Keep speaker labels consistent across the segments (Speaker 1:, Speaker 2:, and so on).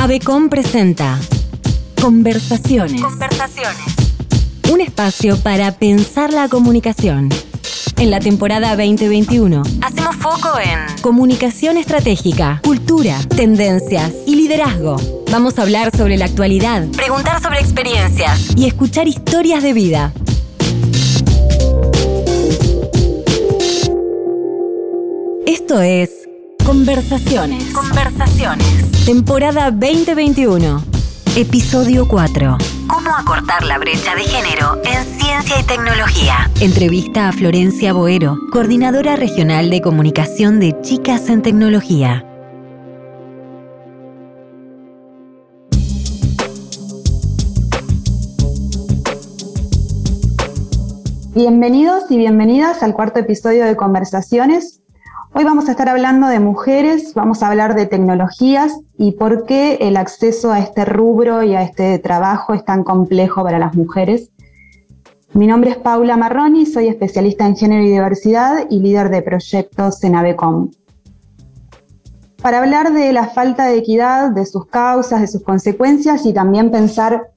Speaker 1: Avecom presenta Conversaciones.
Speaker 2: Conversaciones.
Speaker 1: Un espacio para pensar la comunicación. En la temporada 2021,
Speaker 2: Hacemos foco en
Speaker 1: comunicación estratégica, cultura, tendencias y liderazgo. Vamos a hablar sobre la actualidad
Speaker 2: preguntar sobre experiencias.
Speaker 1: y escuchar historias de vida. Esto es Conversaciones.
Speaker 2: Conversaciones.
Speaker 1: Temporada 2021. Episodio 4.
Speaker 2: ¿Cómo acortar la brecha de género en ciencia y tecnología?
Speaker 1: Entrevista a Florencia Boero, coordinadora regional de comunicación de Chicas en Tecnología.
Speaker 3: Bienvenidos y bienvenidas al cuarto episodio de Conversaciones. Hoy vamos a estar hablando de mujeres, vamos a hablar de tecnologías y por qué el acceso a este rubro y a este trabajo es tan complejo para las mujeres. Mi nombre es Paula Marroni, soy especialista en género y diversidad y líder de proyectos en AVECOM. Para hablar de la falta de equidad, de sus causas, de sus consecuencias y también pensar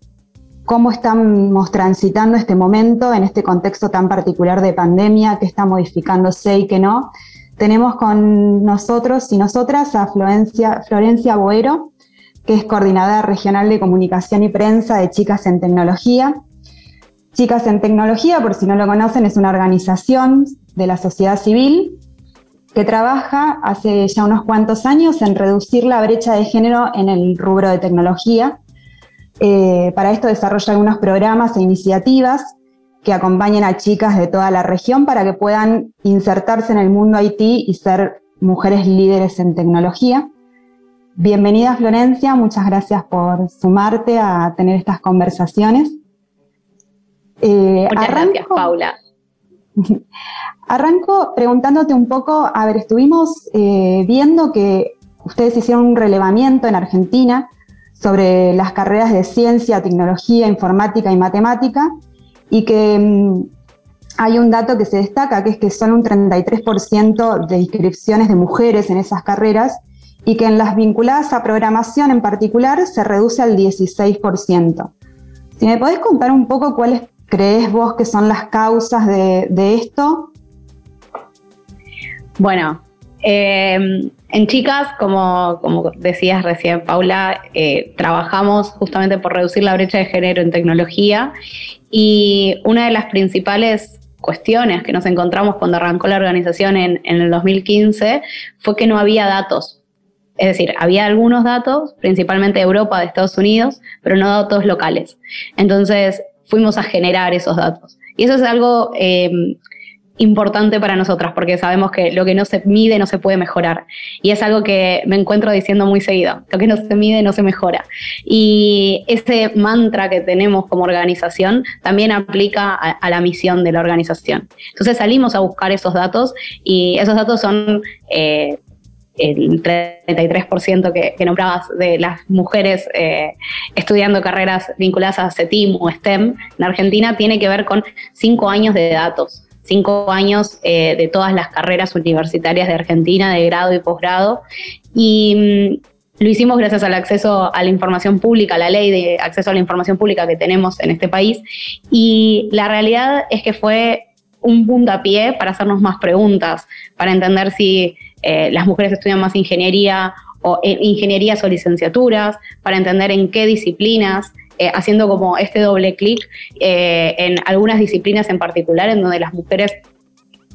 Speaker 3: cómo estamos transitando este momento en este contexto tan particular de pandemia, qué está modificándose y qué no. Tenemos con nosotros y nosotras a Florencia, Florencia Boero, que es coordinadora regional de comunicación y prensa de Chicas en Tecnología. Chicas en Tecnología, por si no lo conocen, es una organización de la sociedad civil que trabaja hace ya unos cuantos años en reducir la brecha de género en el rubro de tecnología. Eh, para esto desarrolla algunos programas e iniciativas que acompañen a chicas de toda la región para que puedan insertarse en el mundo IT y ser mujeres líderes en tecnología. Bienvenida Florencia, muchas gracias por sumarte a tener estas conversaciones. Eh,
Speaker 4: Muchas
Speaker 3: arranco-
Speaker 4: gracias, Paula.
Speaker 3: Arranco preguntándote un poco, a ver, estuvimos eh, viendo que ustedes hicieron un relevamiento en Argentina sobre las carreras de ciencia, tecnología, informática y matemática, y que mm, hay un dato que se destaca, que es que son un 33% de inscripciones de mujeres en esas carreras, y que en las vinculadas a programación en particular se reduce al 16%. Si me podés contar un poco cuáles crees vos que son las causas de, de esto,
Speaker 4: Bueno, eh, en Chicas, como, decías recién, Paula, eh, trabajamos justamente por reducir la brecha de género en tecnología y una de las principales cuestiones que nos encontramos cuando arrancó la organización en, en el 2015 fue que no había datos. Es decir, había algunos datos, principalmente de Europa, de Estados Unidos, pero no datos locales. Entonces fuimos a generar esos datos. Y eso es algo eh, importante para nosotras, porque sabemos que lo que no se mide no se puede mejorar. Y es algo que me encuentro diciendo muy seguido, lo que no se mide no se mejora. Y ese mantra que tenemos como organización también aplica a, la misión de la organización. Entonces salimos a buscar esos datos y esos datos son... Eh, el 33% que, que, nombrabas de las mujeres eh, estudiando carreras vinculadas a CETIM o STEM en Argentina tiene que ver con cinco años de datos, cinco años eh, de todas las carreras universitarias de Argentina, de grado y posgrado. Y mm, lo hicimos gracias al acceso a la información pública, a la ley de acceso a la información pública que tenemos en este país. Y la realidad es que fue un puntapié para hacernos más preguntas, para entender si eh, las mujeres estudian más ingeniería o eh, ingenierías o licenciaturas, para entender en qué disciplinas, eh, haciendo como este doble clic eh, en algunas disciplinas en particular en donde las mujeres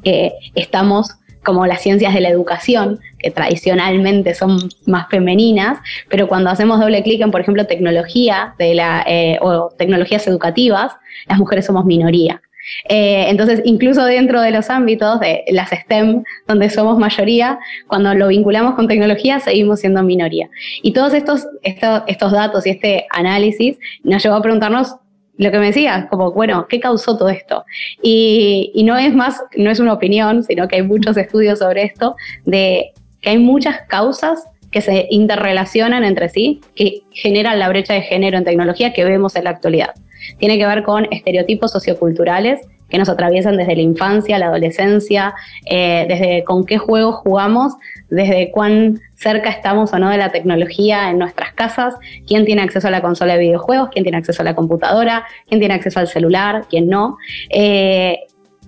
Speaker 4: eh, estamos como las ciencias de la educación, que tradicionalmente son más femeninas, pero cuando hacemos doble clic en, por ejemplo, tecnología de la, eh, o tecnologías educativas, las mujeres somos minoría. Eh, entonces, incluso dentro de los ámbitos de las STEM, donde somos mayoría, cuando lo vinculamos con tecnología, seguimos siendo minoría. Y todos estos, estos, datos y este análisis nos llevó a preguntarnos lo que me decías, como, bueno, ¿qué causó todo esto? Y, y, no es más, no es una opinión, sino que hay muchos estudios sobre esto, de que hay muchas causas que se interrelacionan entre sí, que generan la brecha de género en tecnología que vemos en la actualidad. Tiene que ver con estereotipos socioculturales que nos atraviesan desde la infancia, la adolescencia, eh, desde con qué juegos jugamos, desde cuán cerca estamos o no de la tecnología en nuestras casas, quién tiene acceso a la consola de videojuegos, quién tiene acceso a la computadora, quién tiene acceso al celular, quién no. Eh,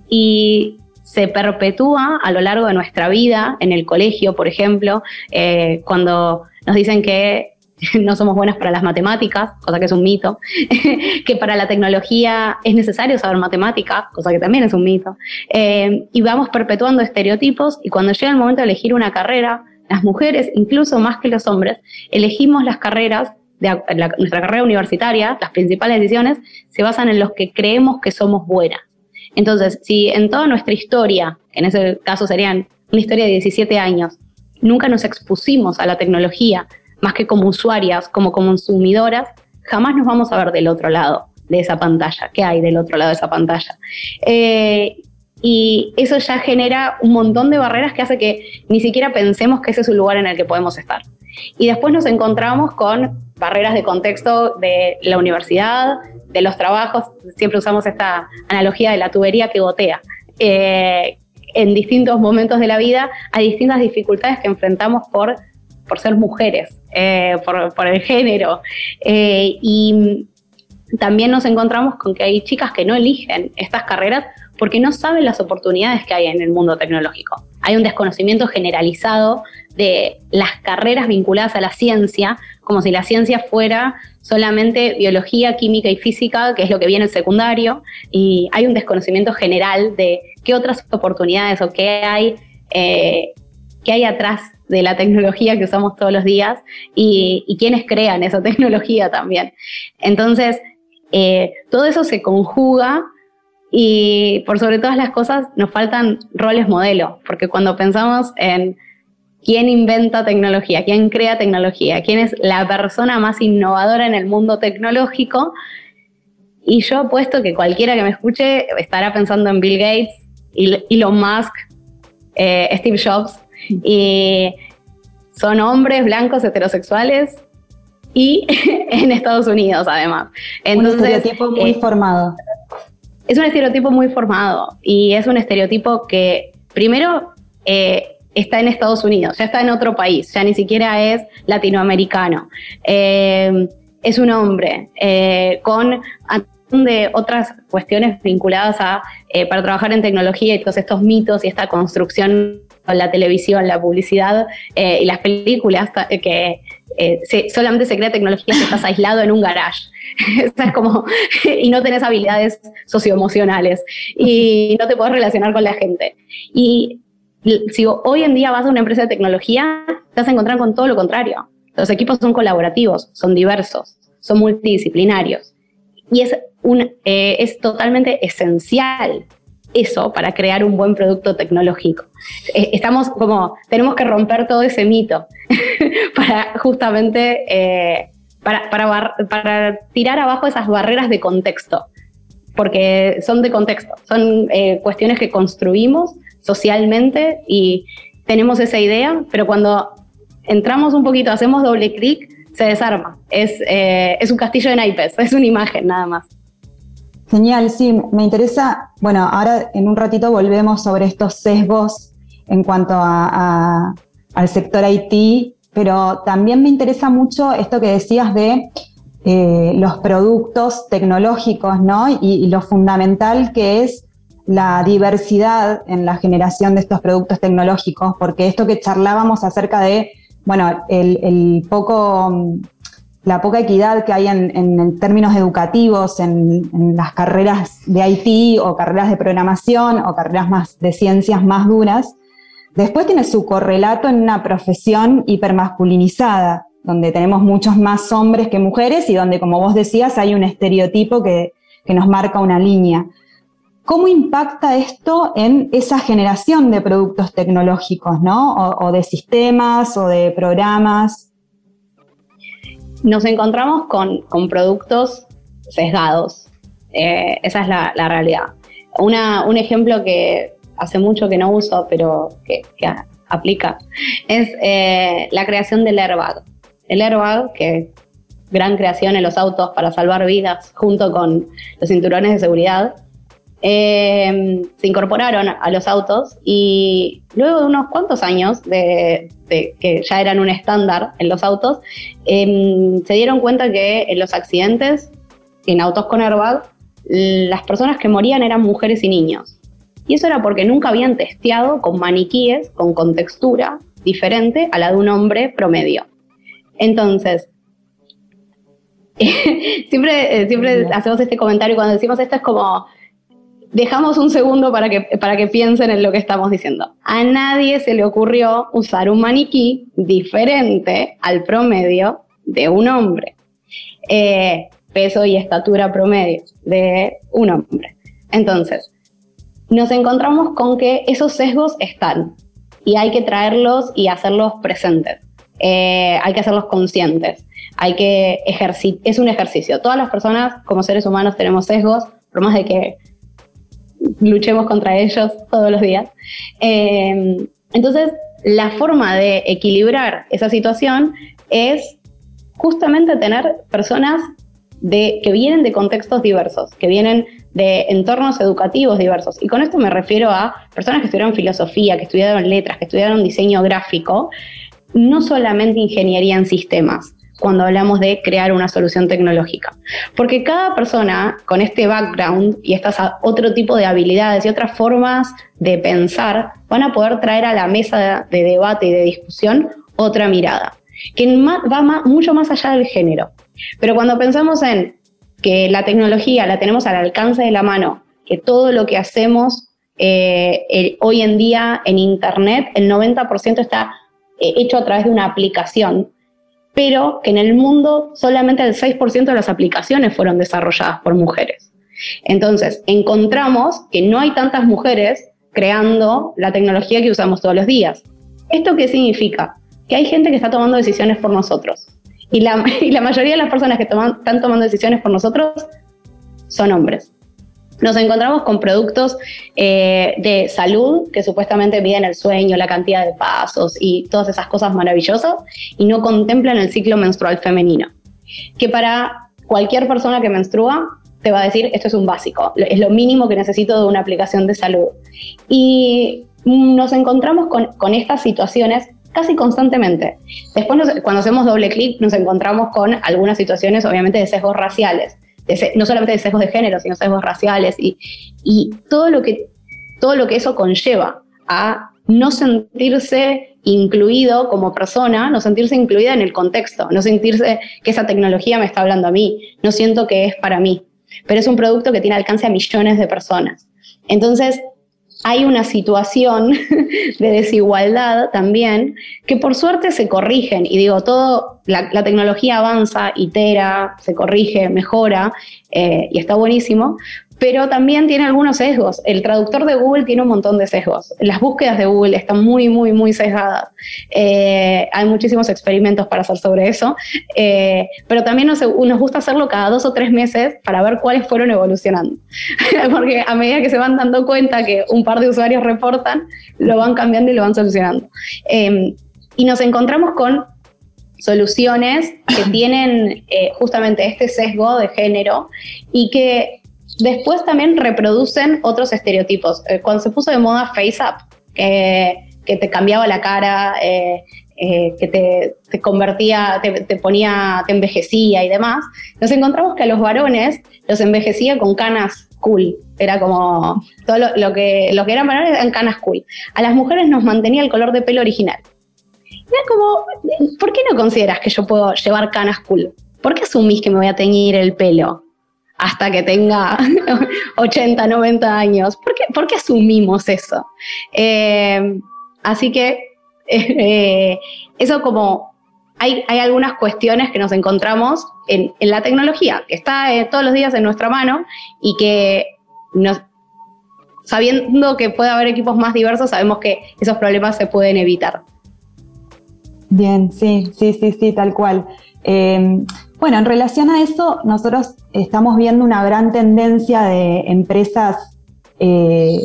Speaker 4: y se perpetúa a lo largo de nuestra vida, en el colegio, por ejemplo, eh, cuando nos dicen que no somos buenas para las matemáticas, cosa que es un mito, que para la tecnología es necesario saber matemáticas, cosa que también es un mito, eh, y vamos perpetuando estereotipos y cuando llega el momento de elegir una carrera, las mujeres, incluso más que los hombres, elegimos las carreras, de nuestra carrera universitaria, las principales decisiones se basan en los que creemos que somos buenas. Entonces, si en toda nuestra historia, en ese caso serían una historia de 17 años, nunca nos expusimos a la tecnología, más que como usuarias, como consumidoras, jamás nos vamos a ver del otro lado de esa pantalla. ¿Qué hay del otro lado de esa pantalla? Eh, y eso ya genera un montón de barreras que hace que ni siquiera pensemos que ese es un lugar en el que podemos estar. Y después nos encontramos con barreras de contexto de la universidad, de los trabajos. Siempre usamos esta analogía de la tubería que gotea. Eh, en distintos momentos de la vida hay distintas dificultades que enfrentamos por por ser mujeres, eh, por, el género. Eh, y también nos encontramos con que hay chicas que no eligen estas carreras porque no saben las oportunidades que hay en el mundo tecnológico. Hay un desconocimiento generalizado de las carreras vinculadas a la ciencia, como si la ciencia fuera solamente biología, química y física, que es lo que viene en secundario, y hay un desconocimiento general de qué otras oportunidades o qué hay, eh, qué hay atrás de la tecnología que usamos todos los días y, quienes crean esa tecnología también. Entonces, eh, todo eso se conjuga y por sobre todas las cosas nos faltan roles modelo, porque cuando pensamos en quién inventa tecnología, quién crea tecnología, quién es la persona más innovadora en el mundo tecnológico, y yo apuesto que cualquiera que me escuche estará pensando en Bill Gates, Elon Musk, eh, Steve Jobs, y son hombres blancos heterosexuales y en Estados Unidos además.
Speaker 3: Entonces, un estereotipo muy eh, formado.
Speaker 4: Es un estereotipo muy formado y es un estereotipo que primero eh, está en Estados Unidos, ya está en otro país, ya ni siquiera es latinoamericano. Eh, es un hombre con de otras cuestiones vinculadas a, para trabajar en tecnología y todos estos mitos y esta construcción la televisión, la publicidad eh, y las películas que eh, solamente se crea tecnología si estás aislado en un garage. es como, y no tenés habilidades socioemocionales y no te puedes relacionar con la gente. Y si hoy en día vas a una empresa de tecnología, te vas a encontrar con todo lo contrario. Los equipos son colaborativos, son diversos, son multidisciplinarios. Y es, un, eh, es totalmente esencial eso para crear un buen producto tecnológico. Eh, estamos como, tenemos que romper todo ese mito para justamente, eh, para, para, tirar abajo esas barreras de contexto, porque son de contexto, son eh, cuestiones que construimos socialmente y tenemos esa idea, pero cuando entramos un poquito, hacemos doble clic, se desarma. Es, es un castillo de naipes, es una imagen nada más.
Speaker 3: Genial, sí, me interesa, bueno, ahora en un ratito volvemos sobre estos sesgos en cuanto a, al sector IT, pero también me interesa mucho esto que decías de eh, los productos tecnológicos, ¿no? Y, lo fundamental que es la diversidad en la generación de estos productos tecnológicos, porque esto que charlábamos acerca de, bueno, el poco la poca equidad que hay en, términos educativos en, las carreras de IT o carreras de programación o carreras más de ciencias más duras, después tiene su correlato en una profesión hipermasculinizada, donde tenemos muchos más hombres que mujeres y donde, como vos decías, hay un estereotipo que, nos marca una línea. ¿Cómo impacta esto en esa generación de productos tecnológicos, ¿no? o de sistemas o de programas?
Speaker 4: Nos encontramos con, productos sesgados. Eh, esa es la, realidad. un ejemplo que hace mucho que no uso, pero que, aplica, es eh, la creación del airbag. El airbag, que gran creación en los autos para salvar vidas, junto con los cinturones de seguridad, eh, se incorporaron a los autos y luego de unos cuantos años de, que ya eran un estándar en los autos, em, se dieron cuenta que en los accidentes en autos con airbag, las personas que morían eran mujeres y niños. Y eso era porque nunca habían testeado con maniquíes, con contextura diferente a la de un hombre promedio. Entonces, siempre, eh, siempre hacemos este comentario cuando decimos esto es como, dejamos un segundo para que, para que piensen en lo que estamos diciendo. A nadie se le ocurrió usar un maniquí diferente al promedio de un hombre. Eh, peso y estatura promedio de un hombre. Entonces, nos encontramos con que esos sesgos están y hay que traerlos y hacerlos presentes. Eh, hay que hacerlos conscientes. Hay que ejercitar, es un ejercicio. Todas las personas como seres humanos tenemos sesgos, por más de que luchemos contra ellos todos los días. Eh, entonces, la forma de equilibrar esa situación es justamente tener personas de, que vienen de contextos diversos, que vienen de entornos educativos diversos. Y con esto me refiero a personas que estudiaron filosofía, que estudiaron letras, que estudiaron diseño gráfico, no solamente ingeniería en sistemas, cuando hablamos de crear una solución tecnológica. Porque cada persona con este background y estas otro tipo de habilidades y otras formas de pensar van a poder traer a la mesa de, debate y de discusión otra mirada, que va mucho más allá del género. Pero cuando pensamos en que la tecnología la tenemos al alcance de la mano, que todo lo que hacemos eh, hoy en día en Internet, el 90% está eh, hecho a través de una aplicación pero que en el mundo solamente el 6% de las aplicaciones fueron desarrolladas por mujeres. Entonces, encontramos que no hay tantas mujeres creando la tecnología que usamos todos los días. ¿Esto qué significa? Que hay gente que está tomando decisiones por nosotros. Y la, mayoría de las personas que están tomando decisiones por nosotros son hombres nos encontramos con productos eh, de salud que supuestamente miden el sueño, la cantidad de pasos y todas esas cosas maravillosas y no contemplan el ciclo menstrual femenino. Que para cualquier persona que menstrua te va a decir esto es un básico, es lo mínimo que necesito de una aplicación de salud. Y nos encontramos con, estas situaciones casi constantemente. Después, cuando hacemos doble clic, nos encontramos con algunas situaciones, obviamente, de sesgos raciales no solamente de sesgos de género, sino sesgos raciales y, y todo, lo que, todo lo que eso conlleva a no sentirse incluido como persona, no sentirse incluida en el contexto, no sentirse que esa tecnología me está hablando a mí, no siento que es para mí, pero es un producto que tiene alcance a millones de personas. Entonces, hay una situación de desigualdad también que por suerte se corrigen. Y digo, todo, la, tecnología avanza, itera, se corrige, mejora, eh, y está buenísimo, pero también tiene algunos sesgos. El traductor de Google tiene un montón de sesgos. Las búsquedas de Google están muy, muy, muy sesgadas. Eh, hay muchísimos experimentos para hacer sobre eso, eh, pero también nos, gusta hacerlo cada dos o tres meses para ver cuáles fueron evolucionando. Porque a medida que se van dando cuenta que un par de usuarios reportan, lo van cambiando y lo van solucionando. Em, y nos encontramos con soluciones que tienen eh, justamente este sesgo de género y que Después también reproducen otros estereotipos. Eh, cuando se puso de moda Face Up, que te cambiaba la cara, eh, eh, que te, convertía, te, ponía, te envejecía y demás, nos encontramos que a los varones los envejecía con canas cool. Era como todo lo, que, lo que eran varones eran canas cool. A las mujeres nos mantenía el color de pelo original. Era como, ¿por qué no consideras que yo puedo llevar canas cool? ¿Por qué asumís que me voy a teñir el pelo? Hasta que tenga 80, 90 años. ¿Por qué, asumimos eso? Eh, así que eh, eso como hay, algunas cuestiones que nos encontramos en, la tecnología, que está eh, todos los días en nuestra mano y que sabiendo que puede haber equipos más diversos, sabemos que esos problemas se pueden evitar.
Speaker 3: Bien, sí, sí, sí, sí, tal cual. Bueno, en relación a eso, nosotros estamos viendo una gran tendencia de empresas eh,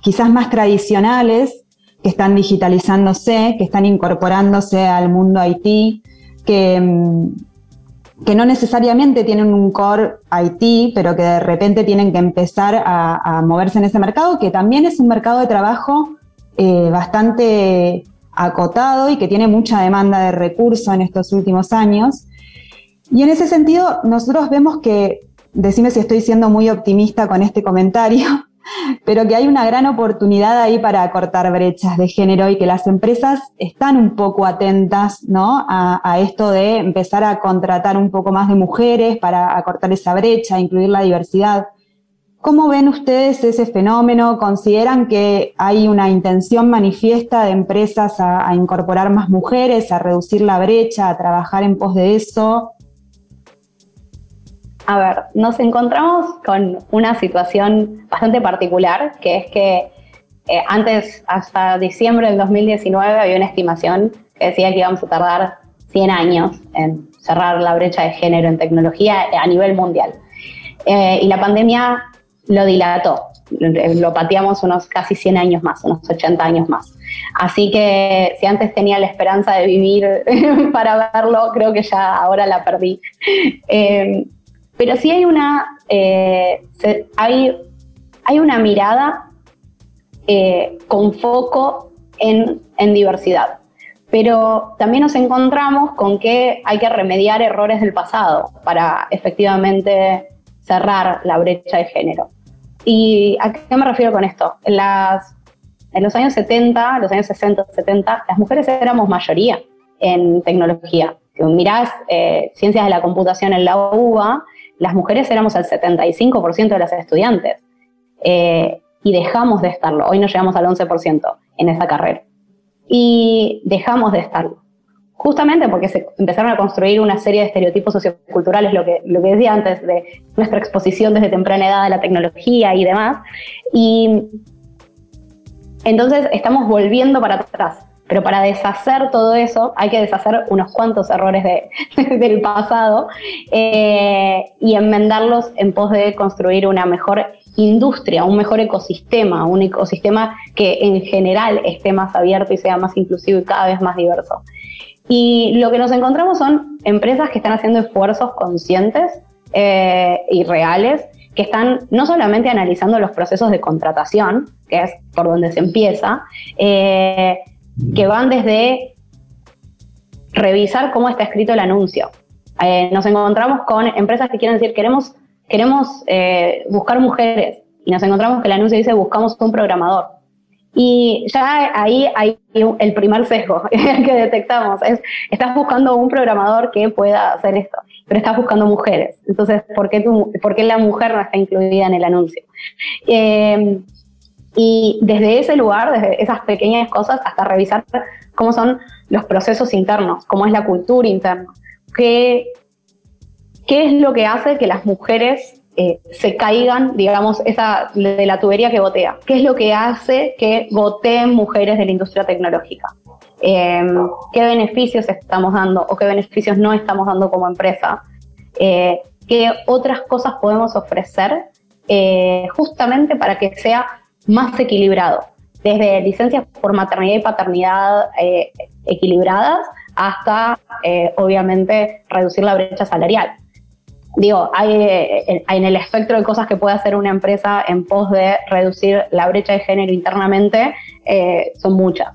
Speaker 3: quizás más tradicionales que están digitalizándose, que están incorporándose al mundo IT, que, mm, que no necesariamente tienen un core IT, pero que de repente tienen que empezar a, moverse en ese mercado, que también es un mercado de trabajo eh, bastante acotado y que tiene mucha demanda de recursos en estos últimos años. Y en ese sentido, nosotros vemos que, decime si estoy siendo muy optimista con este comentario, pero que hay una gran oportunidad ahí para cortar brechas de género y que las empresas están un poco atentas ¿no? a, esto de empezar a contratar un poco más de mujeres para acortar esa brecha, incluir la diversidad. ¿Cómo ven ustedes ese fenómeno? ¿Consideran que hay una intención manifiesta de empresas a, a incorporar más mujeres, a reducir la brecha, a trabajar en pos de eso?
Speaker 4: A ver, nos encontramos con una situación bastante particular, que es que eh, antes, hasta diciembre del 2019, había una estimación que decía que íbamos a tardar 100 años en cerrar la brecha de género en tecnología a nivel mundial. Eh, y la pandemia lo dilató, lo pateamos unos casi 100 años más, unos 80 años más. Así que si antes tenía la esperanza de vivir para verlo, creo que ya ahora la perdí. Eh, pero sí hay una, eh, hay, hay una mirada eh, con foco en, en diversidad. Pero también nos encontramos con que hay que remediar errores del pasado para efectivamente cerrar la brecha de género. ¿Y a qué me refiero con esto? En, las, en los años 70, los años 60, 70, las mujeres éramos mayoría en tecnología. Si mirás eh, ciencias de la computación en la UBA, las mujeres éramos el 75% de las estudiantes eh, y dejamos de estarlo. Hoy nos llegamos al 11% en esa carrera. Y dejamos de estarlo. Justamente porque se empezaron a construir una serie de estereotipos socioculturales, lo que, lo que decía antes, de nuestra exposición desde temprana edad a la tecnología y demás. Y entonces estamos volviendo para atrás. Pero para deshacer todo eso hay que deshacer unos cuantos errores del pasado eh, y enmendarlos en pos de construir una mejor industria, un mejor ecosistema, un ecosistema que en general esté más abierto y sea más inclusivo y cada vez más diverso. Y lo que nos encontramos son empresas que están haciendo esfuerzos conscientes eh, y reales, que están no solamente analizando los procesos de contratación, que es por donde se empieza, eh, que van desde revisar cómo está escrito el anuncio. Eh, nos encontramos con empresas que quieren decir, queremos, queremos eh, buscar mujeres, y nos encontramos que el anuncio dice, buscamos un programador. Y ya ahí hay el primer sesgo que detectamos, es, estás buscando un programador que pueda hacer esto, pero estás buscando mujeres. Entonces, ¿por qué, por qué la mujer no está incluida en el anuncio? Eh, y desde ese lugar, desde esas pequeñas cosas, hasta revisar cómo son los procesos internos, cómo es la cultura interna, qué, qué es lo que hace que las mujeres eh, se caigan, digamos, esa, de la tubería que gotea, qué es lo que hace que goteen mujeres de la industria tecnológica. Em, qué beneficios estamos dando o qué beneficios no estamos dando como empresa, eh, qué otras cosas podemos ofrecer eh, justamente para que sea más equilibrado, desde licencias por maternidad y paternidad eh, equilibradas hasta, eh, obviamente, reducir la brecha salarial. Digo, hay, eh, en el espectro de cosas que puede hacer una empresa en pos de reducir la brecha de género internamente, son muchas.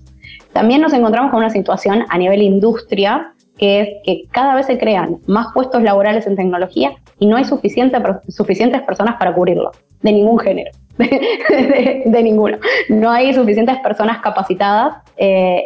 Speaker 4: También nos encontramos con una situación a nivel industria que es que cada vez se crean más puestos laborales en tecnología y no hay suficiente, suficientes personas para cubrirlo, de ningún género. de, ninguno. No hay suficientes personas capacitadas eh,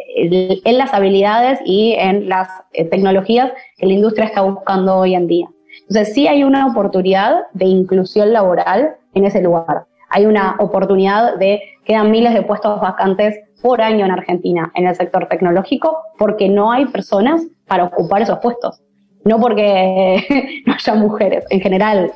Speaker 4: en las habilidades y en las eh, tecnologías que la industria está buscando hoy en día. Entonces sí hay una oportunidad de inclusión laboral en ese lugar. Hay una oportunidad de, quedan miles de puestos vacantes por año en Argentina en el sector tecnológico porque no hay personas para ocupar esos puestos. No porque no haya mujeres en general.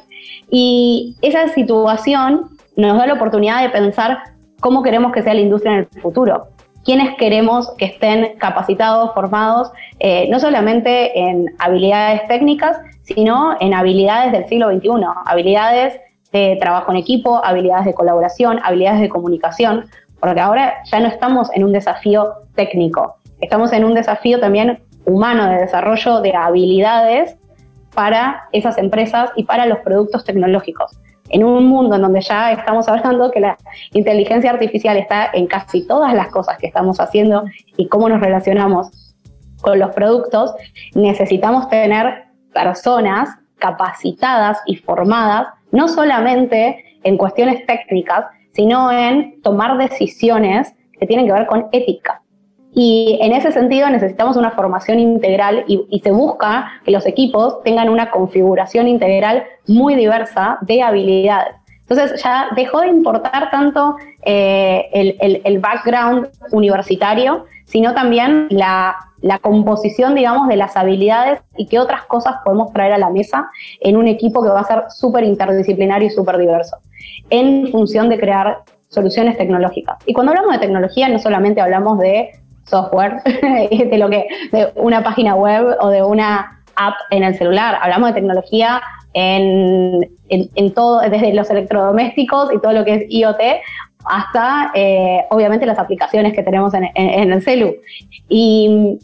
Speaker 4: Y esa situación nos da la oportunidad de pensar cómo queremos que sea la industria en el futuro. ¿Quiénes queremos que estén capacitados, formados, eh, no solamente en habilidades técnicas, sino en habilidades del siglo XXI, habilidades de trabajo en equipo, habilidades de colaboración, habilidades de comunicación, porque ahora ya no estamos en un desafío técnico, estamos en un desafío también humano de desarrollo de habilidades para esas empresas y para los productos tecnológicos. En un mundo en donde ya estamos hablando que la inteligencia artificial está en casi todas las cosas que estamos haciendo y cómo nos relacionamos con los productos, necesitamos tener personas capacitadas y formadas, no solamente en cuestiones técnicas, sino en tomar decisiones que tienen que ver con ética. Y en ese sentido necesitamos una formación integral y, se busca que los equipos tengan una configuración integral muy diversa de habilidades. Entonces ya dejó de importar tanto eh, el, background universitario, sino también la, la, composición, digamos, de las habilidades y qué otras cosas podemos traer a la mesa en un equipo que va a ser súper interdisciplinario y súper diverso, en función de crear soluciones tecnológicas. Y cuando hablamos de tecnología, no solamente hablamos de software, de lo que, de una página web o de una app en el celular. Hablamos de tecnología en, en, todo, desde los electrodomésticos y todo lo que es IoT, hasta eh, obviamente las aplicaciones que tenemos en, en, el celu. Y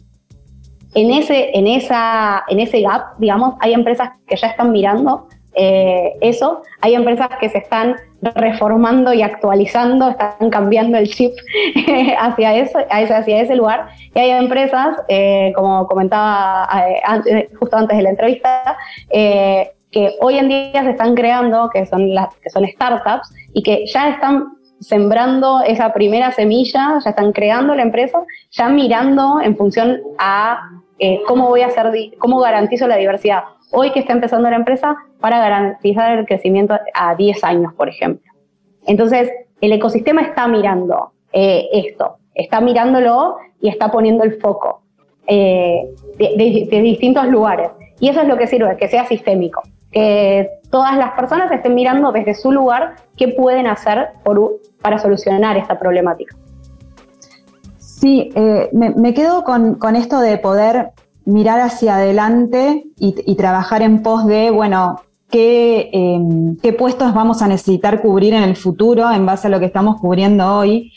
Speaker 4: en ese, en, esa, en ese gap, digamos, hay empresas que ya están mirando eh, eso. Hay empresas que se están reformando y actualizando, están cambiando el chip hacia, eso, hacia ese lugar. Y hay empresas, eh, como comentaba eh, justo antes de la entrevista, que hoy en día se están creando, que son, las, que son startups, y que ya están sembrando esa primera semilla, ya están creando la empresa, ya mirando en función a cómo voy a hacer, cómo garantizo la diversidad hoy que está empezando la empresa para garantizar el crecimiento a 10 años, por ejemplo. Entonces, el ecosistema está mirando eh, esto, está mirándolo y está poniendo el foco eh, de, distintos lugares. Y eso es lo que sirve, que sea sistémico, que todas las personas estén mirando desde su lugar qué pueden hacer para solucionar esta problemática.
Speaker 3: Sí, eh, me, quedo con, con esto de poder mirar hacia adelante y, trabajar en pos de, bueno, em, qué, puestos vamos a necesitar cubrir en el futuro en base a lo que estamos cubriendo hoy.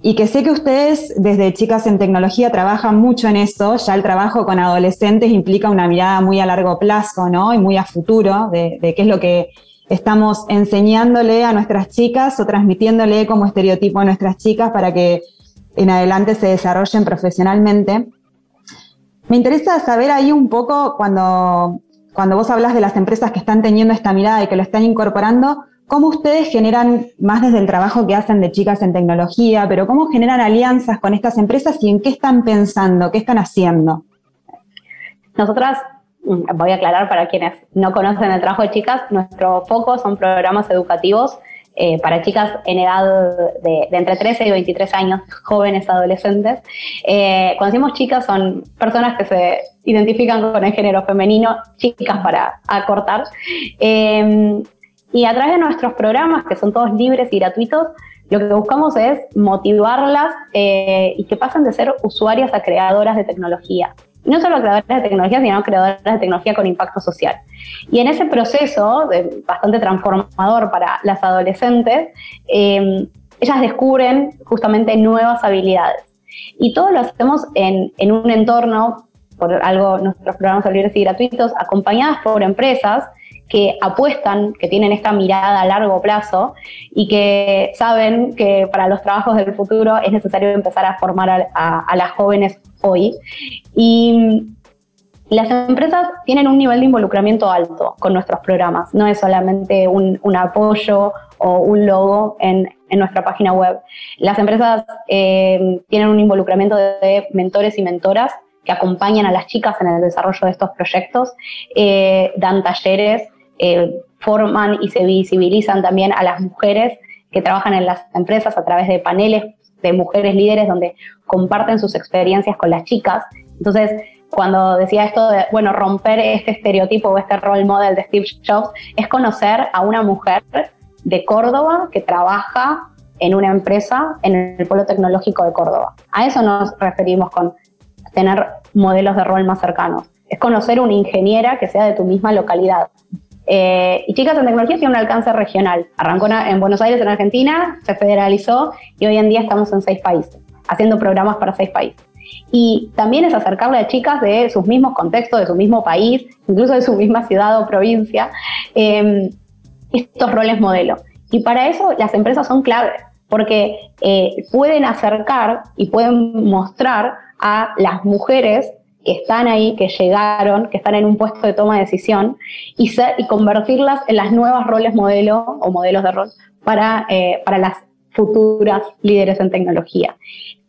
Speaker 3: Y que sé que ustedes desde Chicas en Tecnología trabajan mucho en eso, ya el trabajo con adolescentes implica una mirada muy a largo plazo, ¿no? Y muy a futuro de qué es lo que estamos enseñándole a nuestras chicas o transmitiéndole como estereotipo a nuestras chicas para que en adelante se desarrollen profesionalmente. Me interesa saber ahí un poco cuando, cuando vos hablas de las empresas que están teniendo esta mirada y que lo están incorporando, cómo ustedes generan, más desde el trabajo que hacen de chicas en tecnología, pero cómo generan alianzas con estas empresas y en qué están pensando, qué están haciendo.
Speaker 4: Nosotras, mm, voy a aclarar para quienes no conocen el trabajo de chicas, nuestro foco son programas educativos eh, para chicas en edad de, entre 13 y 23 años, jóvenes adolescentes. Eh, cuando decimos chicas son personas que se identifican con el género femenino, chicas para acortar. Eh, y a través de nuestros programas, que son todos libres y gratuitos, lo que buscamos es motivarlas y que pasen de ser usuarias a creadoras de tecnología no solo creadoras de tecnología, sino creadoras de tecnología con impacto social. Y en ese proceso, bastante transformador para las adolescentes, eh, ellas descubren justamente nuevas habilidades. Y todo lo hacemos en, un entorno, por algo nuestros programas son libres y gratuitos, acompañadas por empresas que apuestan, que tienen esta mirada a largo plazo y que saben que para los trabajos del futuro es necesario empezar a formar a, las jóvenes hoy. Y las empresas tienen un nivel de involucramiento alto con nuestros programas, no es solamente un, apoyo o un logo en, nuestra página web. Las empresas eh, tienen un involucramiento de, mentores y mentoras que acompañan a las chicas en el desarrollo de estos proyectos, eh, dan talleres, eh, forman y se visibilizan también a las mujeres que trabajan en las empresas a través de paneles de mujeres líderes donde comparten sus experiencias con las chicas. Entonces, cuando decía esto de, bueno, romper este estereotipo o este role model de Steve Jobs, es conocer a una mujer de Córdoba que trabaja en una empresa en el polo tecnológico de Córdoba. A eso nos referimos con tener modelos de rol más cercanos. Es conocer una ingeniera que sea de tu misma localidad. Eh, y Chicas en Tecnología tiene un alcance regional. Arrancó en Buenos Aires, en Argentina, se federalizó y hoy en día estamos en seis países, haciendo programas para seis países. Y también es acercarle a chicas de sus mismos contextos, de su mismo país, incluso de su misma ciudad o provincia, em, estos roles modelo. Y para eso las empresas son claves, porque eh, pueden acercar y pueden mostrar a las mujeres que están ahí, que llegaron, que están en un puesto de toma de decisión y, convertirlas en las nuevas roles modelo o modelos de rol para, eh, para las futuras líderes en tecnología.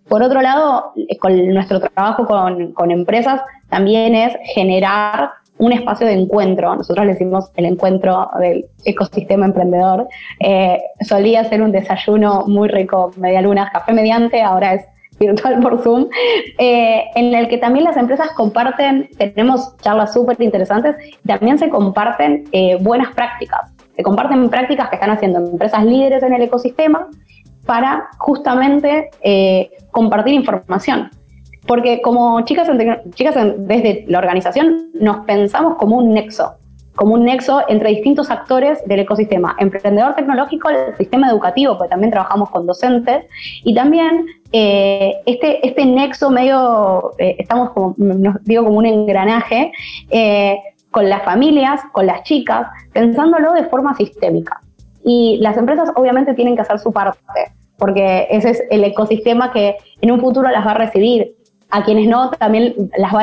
Speaker 4: Por otro lado, con nuestro trabajo con, empresas también es generar un espacio de encuentro. Nosotros le decimos el encuentro del ecosistema emprendedor. Eh, solía ser un desayuno muy rico, media luna, café mediante, ahora es virtual por Zoom, eh, en el que también las empresas comparten, tenemos charlas súper interesantes, también se comparten eh, buenas prácticas, se comparten prácticas que están haciendo empresas líderes en el ecosistema para justamente compartir información. Porque como chicas, chicas desde la organización nos pensamos como un nexo, como un nexo entre distintos actores del ecosistema, emprendedor tecnológico, el sistema educativo, porque también trabajamos con docentes, y también eh, este, este nexo medio, eh, estamos como, digo, como un engranaje, eh, con las familias, con las chicas, pensándolo de forma sistémica. Y las empresas obviamente tienen que hacer su parte, porque ese es el ecosistema que en un futuro las va a recibir a quienes no, también las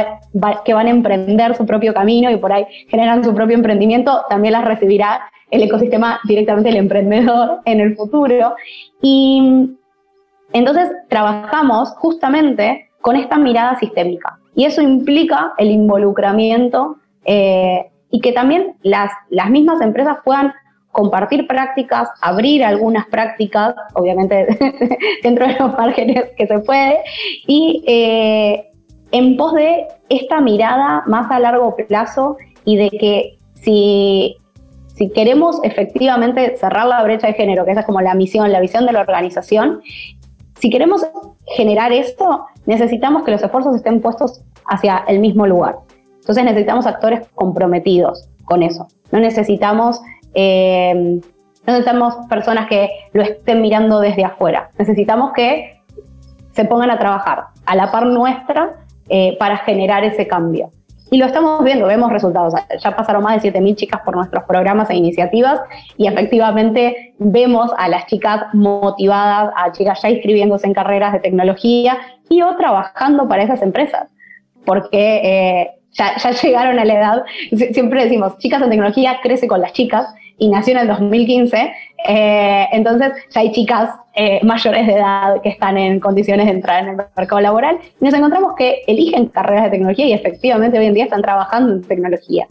Speaker 4: que van a emprender su propio camino y por ahí generan su propio emprendimiento, también las recibirá el ecosistema directamente el emprendedor en el futuro. Y entonces trabajamos justamente con esta mirada sistémica. Y eso implica el involucramiento eh, y que también las, las mismas empresas puedan compartir prácticas, abrir algunas prácticas, obviamente dentro de los márgenes que se puede, y eh, en pos de esta mirada más a largo plazo y de que si, si queremos efectivamente cerrar la brecha de género, que esa es como la misión, la visión de la organización, si queremos generar esto, necesitamos que los esfuerzos estén puestos hacia el mismo lugar. Entonces necesitamos actores comprometidos con eso. No necesitamos eh, no necesitamos personas que lo estén mirando desde afuera. Necesitamos que se pongan a trabajar a la par nuestra eh, para generar ese cambio. Y lo estamos viendo, vemos resultados. Ya pasaron más de 7.000 chicas por nuestros programas e iniciativas y efectivamente vemos a las chicas motivadas, a chicas ya inscribiéndose en carreras de tecnología y o trabajando para esas empresas. Porque eh, ya, ya, llegaron a la edad, siempre decimos, chicas en tecnología crece con las chicas y nació en el 2015. Eh, entonces ya hay chicas eh, mayores de edad que están en condiciones de entrar en el mercado laboral y nos encontramos que eligen carreras de tecnología y efectivamente hoy en día están trabajando en tecnología.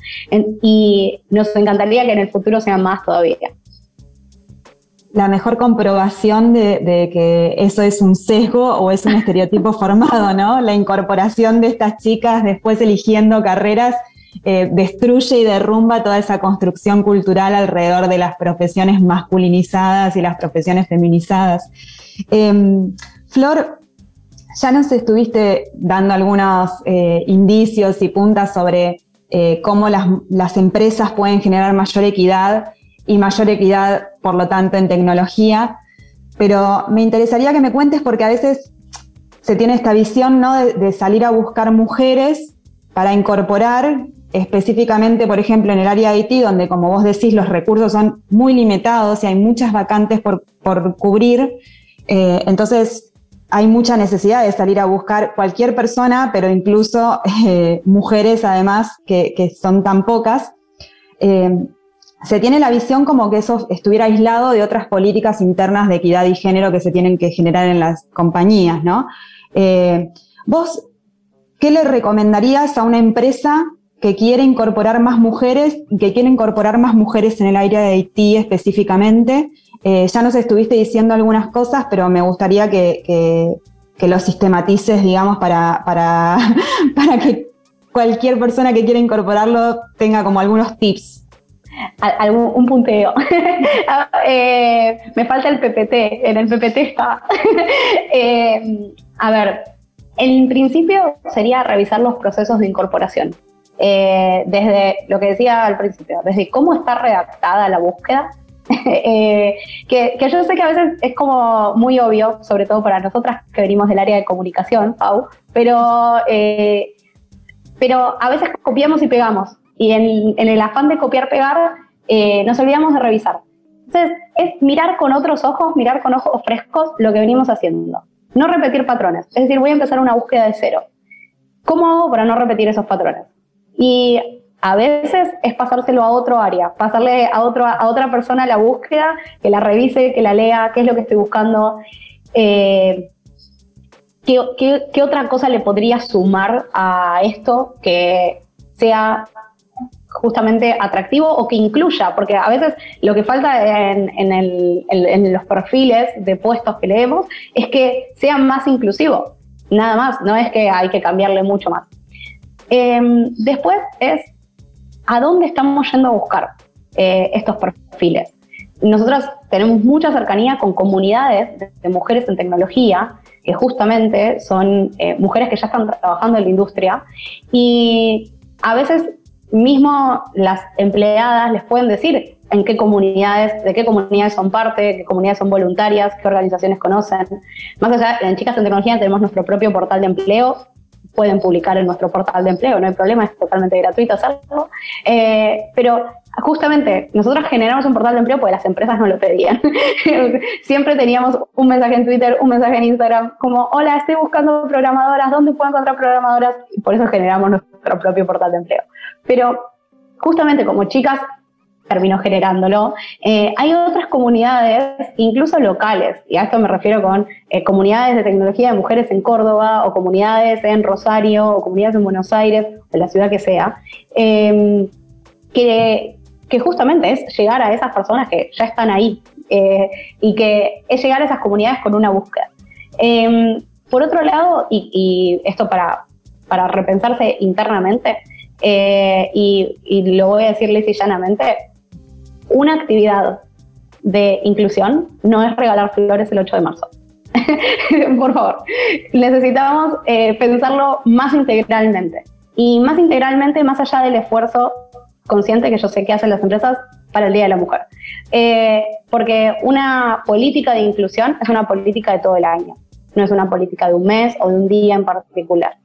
Speaker 4: y nos encantaría que en el futuro sean más todavía.
Speaker 3: La mejor comprobación de, de que eso es un sesgo o es un estereotipo formado, ¿no? La incorporación de estas chicas después eligiendo carreras eh, destruye y derrumba toda esa construcción cultural alrededor de las profesiones masculinizadas y las profesiones feminizadas. Em, Flor, ya nos estuviste dando algunos eh, indicios y puntas sobre eh, cómo las, las, empresas pueden generar mayor equidad y mayor equidad, por lo tanto, en tecnología. Pero me interesaría que me cuentes porque a veces se tiene esta visión ¿no? de, de salir a buscar mujeres para incorporar específicamente, por ejemplo, en el área de IT, donde, como vos decís, los recursos son muy limitados y hay muchas vacantes por, cubrir, eh, entonces hay mucha necesidad de salir a buscar cualquier persona, pero incluso eh, mujeres además, que, son tan pocas. Eh, se tiene la visión como que eso estuviera aislado de otras políticas internas de equidad y género que se tienen que generar en las compañías, ¿no? ¿Vos qué le recomendarías a una empresa que quiere incorporar más mujeres, que quiere incorporar más mujeres en el área de Haití específicamente. Eh, ya nos estuviste diciendo algunas cosas, pero me gustaría que, que, lo sistematices, digamos, para, para, para que cualquier persona que quiera incorporarlo tenga como algunos tips.
Speaker 4: Algún, un punteo. Ah, eh, me falta el PPT, en el PPT está. Eh, a ver, en principio sería revisar los procesos de eh, desde lo que decía al principio, desde cómo está redactada la búsqueda, Eh, que, yo sé que a veces es como muy obvio, sobre todo para nosotras que venimos del área de comunicación, Pau, pero, eh, pero a veces copiamos y pegamos. Y en, el afán de copiar-pegar, nos olvidamos de revisar. Entonces, es mirar con otros ojos, mirar con ojos frescos lo que venimos haciendo. No repetir patrones. Es decir, voy a empezar una búsqueda de cero. ¿Cómo hago para no repetir esos patrones? Y a veces es pasárselo a otro área, pasarle a, otro, a otra persona la búsqueda, que la revise, que la lea, qué es lo que estoy buscando, eh, qué, otra cosa le podría sumar a esto que sea justamente atractivo o que incluya, porque a veces lo que falta en, en, los perfiles de puestos que leemos es que sean más inclusivos, nada más, no es que hay que cambiarle mucho más. Em, después es a dónde estamos yendo a buscar eh, estos perfiles. Nosotros tenemos mucha cercanía con comunidades de, mujeres en tecnología, que justamente son eh, mujeres que ya están trabajando en la industria y a veces mismo las empleadas les pueden decir en qué comunidades, de qué comunidades son parte, qué comunidades son voluntarias, qué organizaciones conocen. Más allá, en Chicas en Tecnología tenemos nuestro propio portal de empleo, pueden publicar en nuestro portal de empleo, no hay problema, es totalmente gratuito hacerlo. Eh, pero justamente nosotros generamos un portal de empleo porque las empresas no lo pedían. Siempre teníamos un mensaje en Twitter, un mensaje en Instagram, como, hola, estoy buscando programadoras, ¿dónde puedo encontrar programadoras? Y por eso generamos nuestro propio portal de empleo. Pero justamente como chicas terminó generándolo. Eh, hay otras comunidades, incluso locales, y a esto me refiero con eh, comunidades de tecnología de mujeres en Córdoba, o comunidades en Rosario, o comunidades en Buenos Aires, o la ciudad que sea, em, que, que, justamente es llegar a esas personas que ya están ahí, eh, y que es llegar a esas comunidades con una búsqueda. Em, por otro lado, y, esto para, para repensarse internamente, y, y, lo voy a decir lisa y llanamente, una actividad de inclusión no es regalar flores el 8 de marzo. Por favor, necesitamos eh, pensarlo más integralmente. Y más integralmente, más allá del esfuerzo consciente que yo sé que hacen las empresas para el Día de la Mujer. Eh, porque una política de inclusión es una política de todo el año, no es una política de un mes o de un día en particular.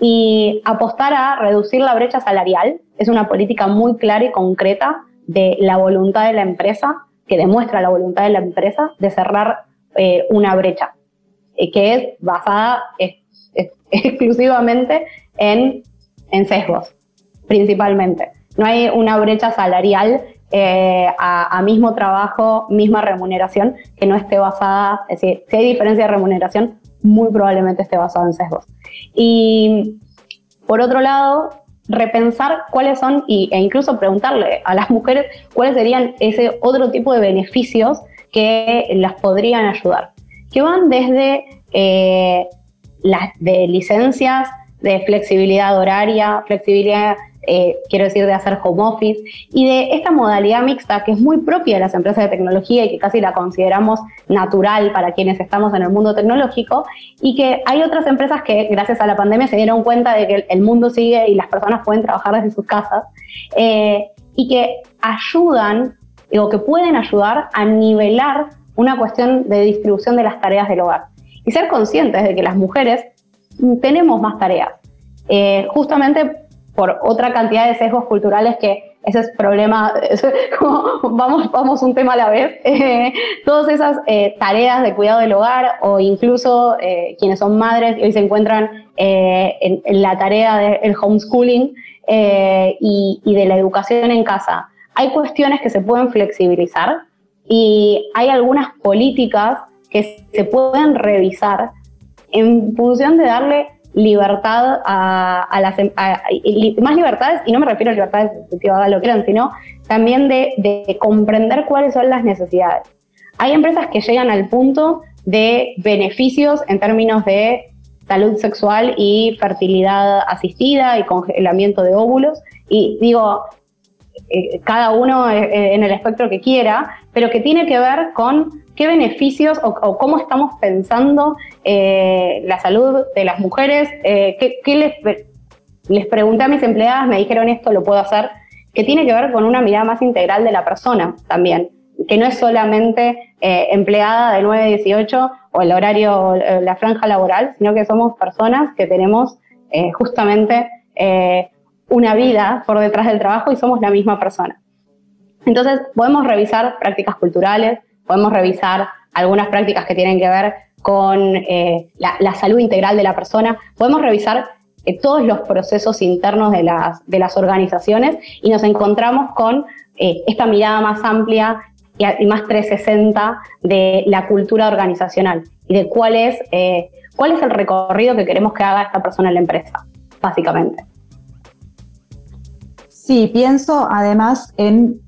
Speaker 4: Y apostar a reducir la brecha salarial es una política muy clara y concreta de la voluntad de la empresa, que demuestra la voluntad de la empresa de cerrar eh, una brecha, eh, que es basada exclusivamente en, sesgos, principalmente. No hay una brecha salarial eh, a, mismo trabajo, misma remuneración, que no esté basada, es decir, si hay diferencia de remuneración, muy probablemente esté basada en sesgos. Y por otro lado, repensar cuáles son e incluso preguntarle a las mujeres cuáles serían ese otro tipo de beneficios que las podrían ayudar, que van desde eh, las de licencias, de flexibilidad horaria, flexibilidad eh, quiero decir, de hacer home office y de esta modalidad mixta que es muy propia de las empresas de tecnología y que casi la consideramos natural para quienes estamos en el mundo tecnológico y que hay otras empresas que gracias a la pandemia se dieron cuenta de que el mundo sigue y las personas pueden trabajar desde sus casas eh, y que ayudan o que pueden ayudar a nivelar una cuestión de distribución de las tareas del hogar y ser conscientes de que las mujeres tenemos más tareas. Eh, justamente por otra cantidad de sesgos culturales que ese es problema, vamos, vamos un tema a la vez, eh, todas esas eh, tareas de cuidado del hogar o incluso eh, quienes son madres y hoy se encuentran en, la tarea del homeschooling y, y de la educación en casa. Hay cuestiones que se pueden flexibilizar y hay algunas políticas que se pueden revisar en función de darle libertad a, las em, más libertades, y no me refiero a libertades de hagan lo quieran, sino también de, comprender cuáles son las necesidades. Hay empresas que llegan al punto de beneficios en términos de salud sexual y fertilidad asistida y congelamiento de óvulos. Y digo, eh, cada uno eh, eh, en el espectro que quiera, pero que tiene que ver con qué beneficios o, cómo estamos pensando la salud de las mujeres, qué, les, les pregunté a mis empleadas, me dijeron esto, lo puedo hacer, que tiene que ver con una mirada más integral de la persona también. que no es solamente empleada de 9 a 18 o el horario, la franja laboral, sino que somos personas que tenemos justamente una vida por detrás del trabajo y somos la misma persona. Entonces, podemos revisar prácticas culturales, podemos revisar algunas prácticas que tienen que ver con la, salud integral de la persona, podemos revisar todos los procesos internos de las, organizaciones y nos encontramos con eh, esta mirada más amplia y, más 360 de la cultura organizacional y de cuál es, eh, cuál es el recorrido que queremos que haga esta persona en la empresa, básicamente.
Speaker 3: Sí, pienso además en,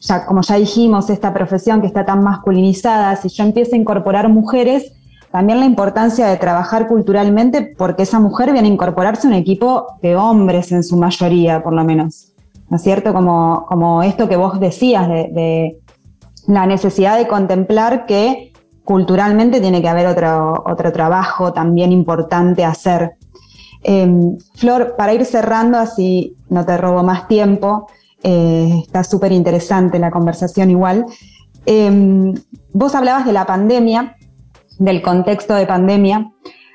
Speaker 3: ya, como ya dijimos, esta profesión que está tan masculinizada, si yo empiezo a incorporar mujeres, también la importancia de trabajar culturalmente porque esa mujer viene a incorporarse a un equipo de hombres en su mayoría, por lo menos. ¿no es cierto? Como, como esto que vos decías de, la necesidad de contemplar que culturalmente tiene que haber otro, otro trabajo también importante hacer. Em, Flor, para ir cerrando, así no te robo más tiempo, eh, está súper interesante la conversación igual. Em, vos hablabas de la pandemia, del contexto de pandemia.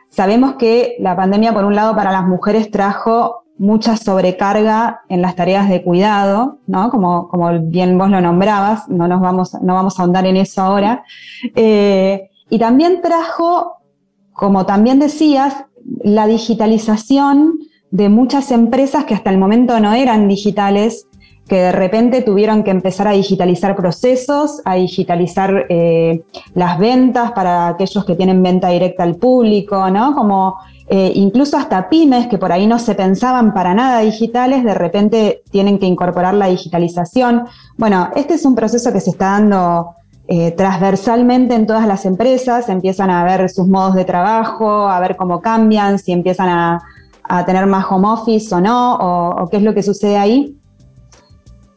Speaker 3: Sabemos que la pandemia, por un lado, para las mujeres trajo mucha sobrecarga en las tareas de cuidado, ¿no? Como, como bien vos lo nombrabas, no, nos vamos, no vamos a ahondar en eso ahora. Eh, y también trajo, como también decías, la digitalización de muchas empresas que hasta el momento no eran digitales, que de repente tuvieron que empezar a digitalizar procesos, a digitalizar eh, las ventas para aquellos que tienen venta directa al público, ¿no? Como eh, incluso hasta pymes que por ahí no se pensaban para nada digitales, de repente tienen que incorporar la digitalización. Bueno, este es un proceso que se está dando eh, transversalmente en todas las empresas, empiezan a ver sus modos de trabajo, a ver cómo cambian, si empiezan a, tener más home office o no, o, qué es lo que sucede ahí.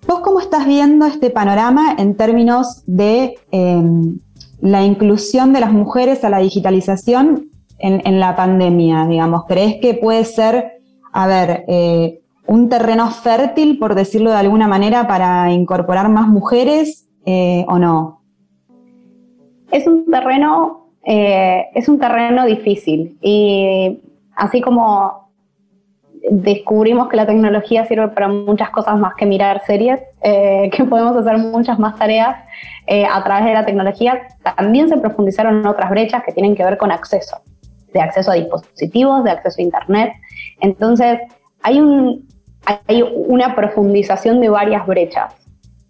Speaker 3: ¿Vos cómo estás viendo este panorama en términos de em, la inclusión de las mujeres a la digitalización en, la pandemia, digamos? ¿Crees que puede ser, a ver, eh, un terreno fértil, por decirlo de alguna manera, para incorporar más mujeres eh, o no?
Speaker 4: Es un terreno, eh, es un terreno difícil y así como descubrimos que la tecnología sirve para muchas cosas más que mirar series, que podemos hacer muchas más tareas a través de la tecnología, también se profundizaron otras brechas que tienen que ver con acceso de acceso a dispositivos, de acceso a Internet. Entonces, hay, un, hay una profundización de varias brechas.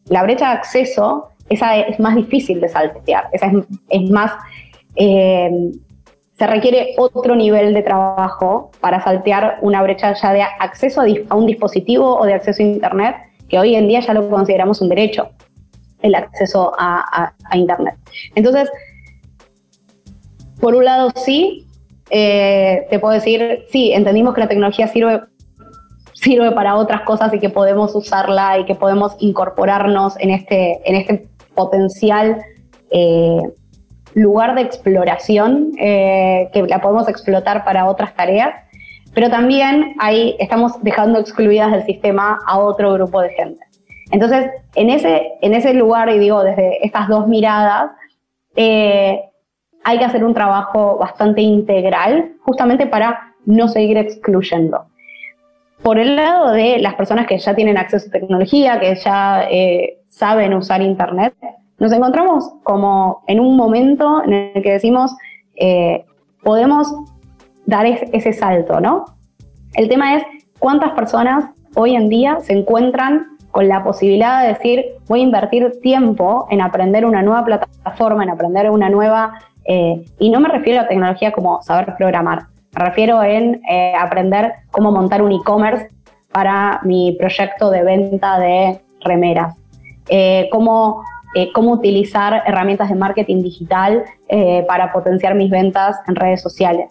Speaker 4: La brecha de acceso, esa es más difícil de saltear, esa es, más... Eh, se requiere otro nivel de trabajo para saltear una brecha ya de acceso a, un dispositivo o de acceso a Internet, que hoy en día ya lo consideramos un derecho, el acceso a, a Internet. Entonces, por un lado sí, eh, te puedo decir, sí, entendimos que la tecnología sirve, sirve para otras cosas y que podemos usarla y que podemos incorporarnos en este, en este potencial eh, lugar de exploración eh, que la podemos explotar para otras tareas, pero también ahí estamos dejando excluidas del sistema a otro grupo de gente. Entonces, en ese, en ese lugar, y digo, desde estas dos miradas, hay que hacer un trabajo bastante integral justamente para no seguir excluyendo. Por el lado de las personas que ya tienen acceso a tecnología, que ya eh, saben usar Internet, nos encontramos como en un momento en el que decimos, eh, podemos dar ese salto, ¿no? El tema es cuántas personas hoy en día se encuentran con la posibilidad de decir, voy a invertir tiempo en aprender una nueva plataforma, en aprender una nueva eh, y no me refiero a tecnología como saber programar, me refiero en eh, aprender cómo montar un e-commerce para mi proyecto de venta de remeras, eh, cómo, cómo, utilizar herramientas de marketing digital para potenciar mis ventas en redes sociales.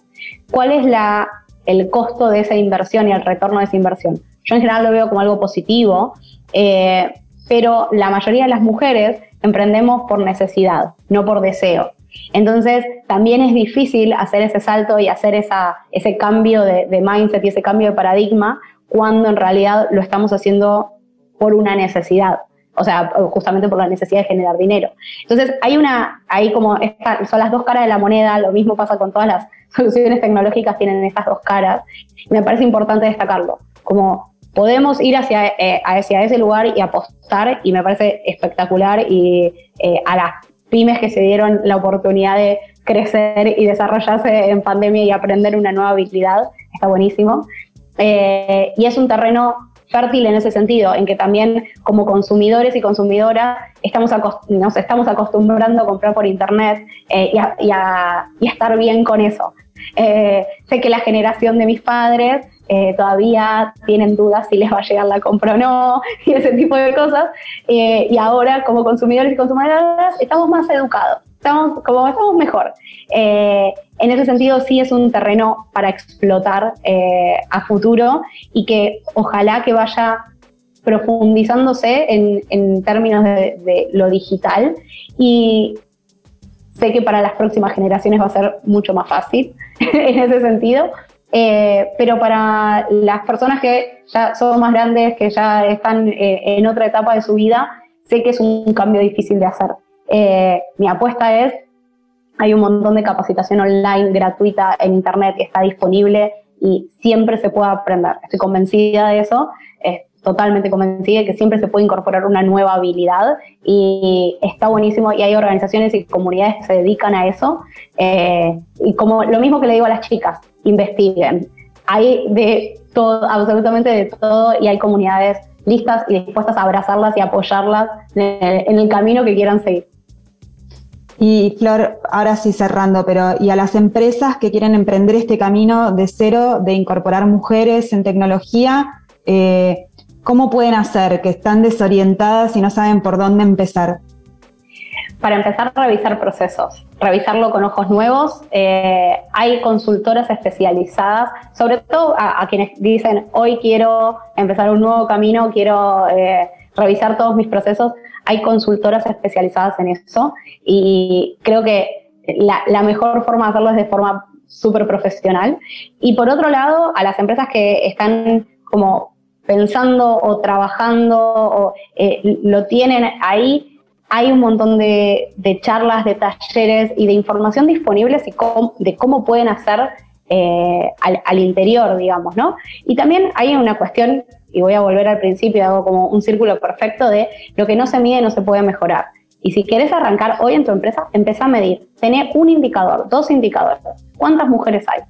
Speaker 4: ¿Cuál es la, el costo de esa inversión y el retorno de esa inversión? Yo en general lo veo como algo positivo, pero la mayoría de las mujeres emprendemos por necesidad, no por deseo. Entonces, también es difícil hacer ese salto y hacer ese cambio de, mindset y ese cambio de paradigma cuando en realidad lo estamos haciendo por una necesidad. O sea, justamente por la necesidad de generar dinero. Entonces, hay una, hay como, son las dos caras de la moneda, lo mismo pasa con todas las soluciones tecnológicas, tienen estas dos caras, me parece importante destacarlo, como podemos ir hacia, eh, hacia ese lugar y apostar, y me parece espectacular, y eh, a las pymes que se dieron la oportunidad de crecer y desarrollarse en pandemia y aprender una nueva habilidad, está buenísimo. Eh, y es un terreno fértil en ese sentido, en que también como consumidores y consumidoras estamos nos estamos acostumbrando a comprar por internet eh, y, a, estar bien con eso. Eh, sé que la generación de mis padres todavía tienen dudas si les va a llegar la compra o no y ese tipo de cosas. y ahora como consumidores y consumidoras estamos más educados estamos, como estamos mejor. Eh, en ese sentido sí es un terreno para explotar eh, a futuro y que ojalá que vaya profundizándose en, términos de, lo digital y sé que para las próximas generaciones va a ser mucho más fácil en ese sentido, eh, pero para las personas que ya son más grandes, que ya están en otra etapa de su vida, sé que es un cambio difícil de hacer. Eh, mi apuesta es, hay un montón de capacitación online gratuita en Internet que está disponible y siempre se puede aprender. Estoy convencida de eso, totalmente convencida de que siempre se puede incorporar una nueva habilidad y está buenísimo y hay organizaciones y comunidades que se dedican a eso. Eh, y como lo mismo que le digo a las chicas, investiguen. Hay de todo, absolutamente de todo y hay comunidades listas y dispuestas a abrazarlas y apoyarlas en el camino que quieran seguir.
Speaker 3: Y Flor, ahora sí cerrando, pero y a las empresas que quieren emprender este camino de cero, de incorporar mujeres en tecnología, eh, ¿cómo pueden hacer que están desorientadas y no saben por dónde empezar?
Speaker 4: Para empezar a revisar procesos, revisarlo con ojos nuevos. Eh, hay consultoras especializadas, sobre todo a, quienes dicen, hoy quiero empezar un nuevo camino, quiero eh, revisar todos mis procesos hay consultoras especializadas en eso y creo que la, mejor forma de hacerlo es de forma súper profesional. Y por otro lado, a las empresas que están como pensando o trabajando o eh, lo tienen ahí, hay un montón de, charlas, de talleres y de información disponibles de cómo pueden hacer eh, al, interior, digamos, ¿no? Y también hay una cuestión y voy a volver al principio, hago como un círculo perfecto de lo que no se mide no se puede mejorar. Y si quieres arrancar hoy en tu empresa, empieza a medir. Tener un indicador, dos indicadores. ¿Cuántas mujeres hay?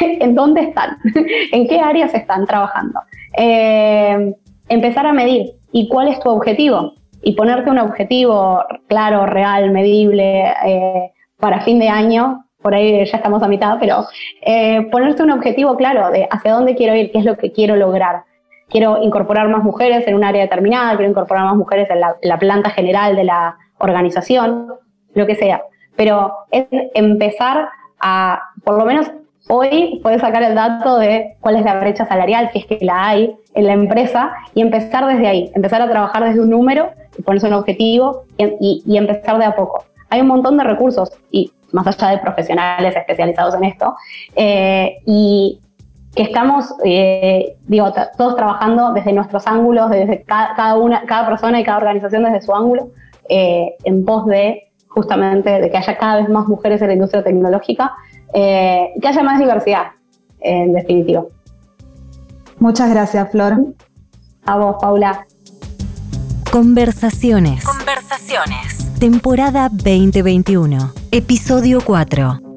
Speaker 4: ¿En dónde están? ¿En qué áreas están trabajando? Eh, empezar a medir. ¿Y cuál es tu objetivo? Y ponerte un objetivo claro, real, medible, eh, para fin de año, por ahí ya estamos a mitad, pero eh, ponerte un objetivo claro de hacia dónde quiero ir, qué es lo que quiero lograr quiero incorporar más mujeres en un área determinada, quiero incorporar más mujeres en la, planta general de la organización, lo que sea. Pero es empezar a, por lo menos hoy, puedes sacar el dato de cuál es la brecha salarial, si es que la hay en la empresa, y empezar desde ahí, empezar a trabajar desde un número, y ponerse un objetivo y, empezar de a poco. Hay un montón de recursos, y más allá de profesionales especializados en esto, eh, y que estamos, eh, digo, todos trabajando desde nuestros ángulos, desde cada, una, cada persona y cada organización desde su ángulo, eh, en pos de justamente de que haya cada vez más mujeres en la industria tecnológica eh, y que haya más diversidad, en definitiva.
Speaker 3: Muchas gracias, Flor.
Speaker 4: A vos, Paula.
Speaker 1: Conversaciones. Conversaciones. Temporada 2021. Episodio 4.